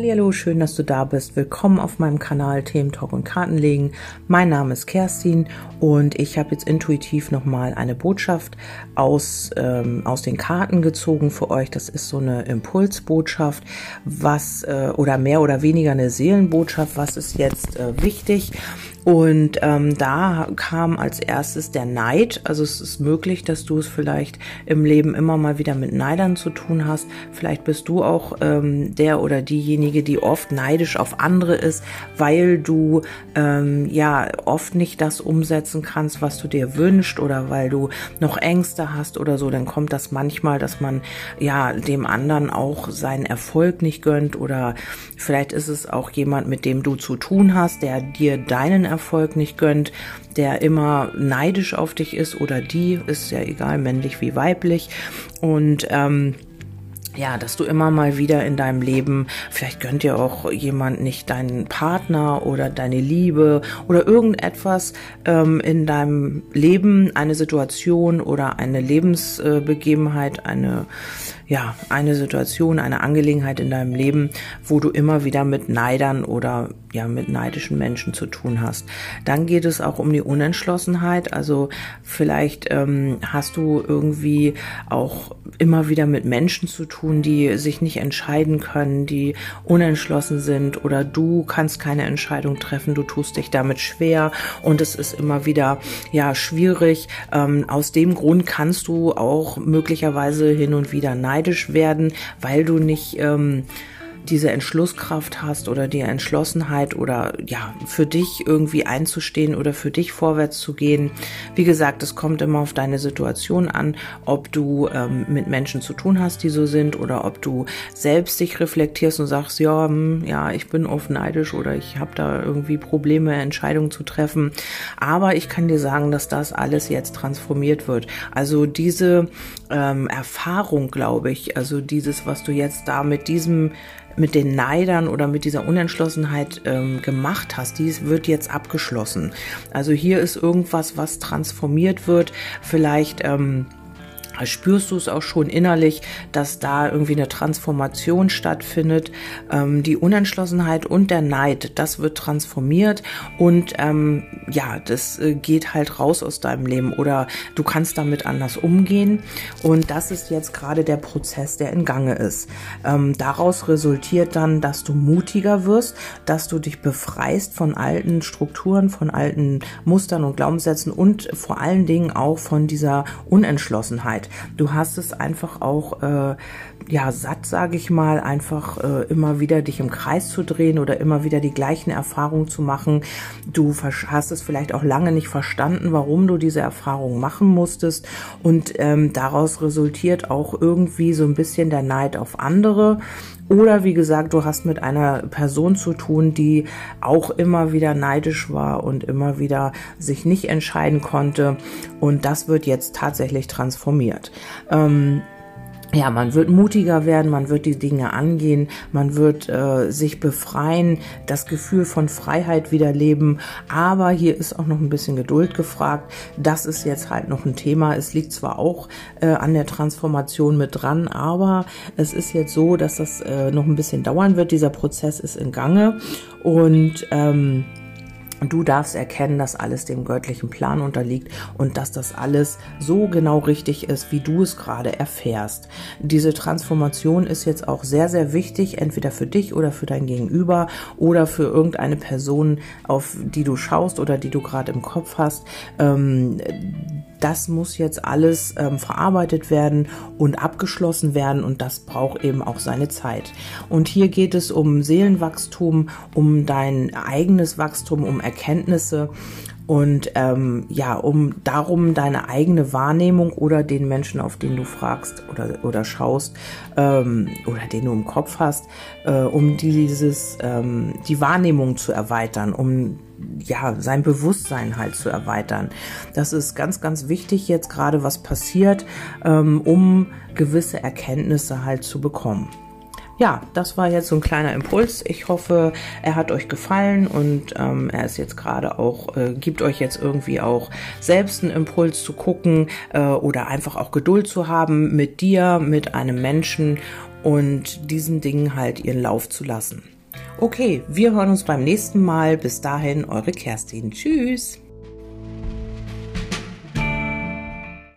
Hallo, schön, dass du da bist. Willkommen auf meinem Kanal Themen Talk und Kartenlegen. Mein Name ist Kerstin und ich habe jetzt intuitiv nochmal eine Botschaft aus, ähm, aus den Karten gezogen für euch. Das ist so eine Impulsbotschaft, was äh, oder mehr oder weniger eine Seelenbotschaft. Was ist jetzt äh, wichtig? Und ähm, da kam als erstes der Neid. Also es ist möglich, dass du es vielleicht im Leben immer mal wieder mit Neidern zu tun hast. Vielleicht bist du auch ähm, der oder diejenige, die oft neidisch auf andere ist, weil du ähm, ja oft nicht das umsetzen kannst, was du dir wünschst oder weil du noch Ängste hast oder so. Dann kommt das manchmal, dass man ja dem anderen auch seinen Erfolg nicht gönnt oder vielleicht ist es auch jemand, mit dem du zu tun hast, der dir deinen Erfolg Erfolg nicht gönnt, der immer neidisch auf dich ist oder die, ist ja egal, männlich wie weiblich. Und ähm, ja, dass du immer mal wieder in deinem Leben, vielleicht gönnt dir auch jemand nicht deinen Partner oder deine Liebe oder irgendetwas ähm, in deinem Leben, eine Situation oder eine Lebensbegebenheit, eine ja, eine Situation, eine Angelegenheit in deinem Leben, wo du immer wieder mit Neidern oder ja, mit neidischen Menschen zu tun hast. Dann geht es auch um die Unentschlossenheit. Also vielleicht ähm, hast du irgendwie auch immer wieder mit Menschen zu tun, die sich nicht entscheiden können, die unentschlossen sind oder du kannst keine Entscheidung treffen, du tust dich damit schwer und es ist immer wieder ja schwierig. Ähm, aus dem Grund kannst du auch möglicherweise hin und wieder neidisch neidisch werden, weil du nicht ähm, diese Entschlusskraft hast oder die Entschlossenheit oder ja, für dich irgendwie einzustehen oder für dich vorwärts zu gehen. Wie gesagt, es kommt immer auf deine Situation an, ob du ähm, mit Menschen zu tun hast, die so sind oder ob du selbst dich reflektierst und sagst, ja, hm, ja, ich bin oft neidisch oder ich habe da irgendwie Probleme, Entscheidungen zu treffen. Aber ich kann dir sagen, dass das alles jetzt transformiert wird. Also diese ähm, Erfahrung, glaube ich, also dieses, was du jetzt da mit diesem mit den Neidern oder mit dieser Unentschlossenheit ähm, gemacht hast, dies wird jetzt abgeschlossen. Also hier ist irgendwas, was transformiert wird. Vielleicht ähm, spürst du es auch schon innerlich, dass da irgendwie eine Transformation stattfindet. Ähm, die Unentschlossenheit und der Neid, das wird transformiert und ähm, ja, das äh, geht halt raus aus deinem Leben oder du kannst damit anders umgehen und das ist jetzt gerade der Prozess, der in Gange ist. Ähm, daraus resultiert dann, dass du mutiger wirst, dass du dich befreist von alten Strukturen, von alten Mustern und Glaubenssätzen und vor allen Dingen auch von dieser Unentschlossenheit. Du hast es einfach auch äh, ja satt, sage ich mal, einfach äh, immer wieder dich im Kreis zu drehen oder immer wieder die gleichen Erfahrungen zu machen. Du hast es vielleicht auch lange nicht verstanden, warum du diese Erfahrungen machen musstest und ähm, daraus resultiert auch irgendwie so ein bisschen der Neid auf andere. Oder wie gesagt, du hast mit einer Person zu tun, die auch immer wieder neidisch war und immer wieder sich nicht entscheiden konnte. Und das wird jetzt tatsächlich transformiert. Ähm, ja, man wird mutiger werden, man wird die Dinge angehen, man wird äh, sich befreien, das Gefühl von Freiheit wieder leben. Aber hier ist auch noch ein bisschen Geduld gefragt. Das ist jetzt halt noch ein Thema. Es liegt zwar auch äh, an der Transformation mit dran, aber es ist jetzt so, dass das äh, noch ein bisschen dauern wird. Dieser Prozess ist in Gange und ähm, Du darfst erkennen, dass alles dem göttlichen Plan unterliegt und dass das alles so genau richtig ist, wie du es gerade erfährst. Diese Transformation ist jetzt auch sehr, sehr wichtig, entweder für dich oder für dein Gegenüber oder für irgendeine Person, auf die du schaust oder die du gerade im Kopf hast. Ähm, das muss jetzt alles ähm, verarbeitet werden und abgeschlossen werden und das braucht eben auch seine Zeit. Und hier geht es um Seelenwachstum, um dein eigenes Wachstum, um Erkenntnisse und ähm, ja, um darum deine eigene Wahrnehmung oder den Menschen, auf den du fragst oder, oder schaust ähm, oder den du im Kopf hast, äh, um dieses ähm, die Wahrnehmung zu erweitern, um ja, sein Bewusstsein halt zu erweitern. Das ist ganz, ganz wichtig jetzt gerade, was passiert, ähm, um gewisse Erkenntnisse halt zu bekommen. ja, das war jetzt so ein kleiner Impuls. Ich hoffe, er hat euch gefallen und ähm, er ist jetzt gerade auch, äh, gibt euch jetzt irgendwie auch selbst einen Impuls zu gucken äh, oder einfach auch Geduld zu haben mit dir, mit einem Menschen und diesen Dingen halt ihren Lauf zu lassen. Okay, wir hören uns beim nächsten Mal. Bis dahin, eure Kerstin. Tschüss.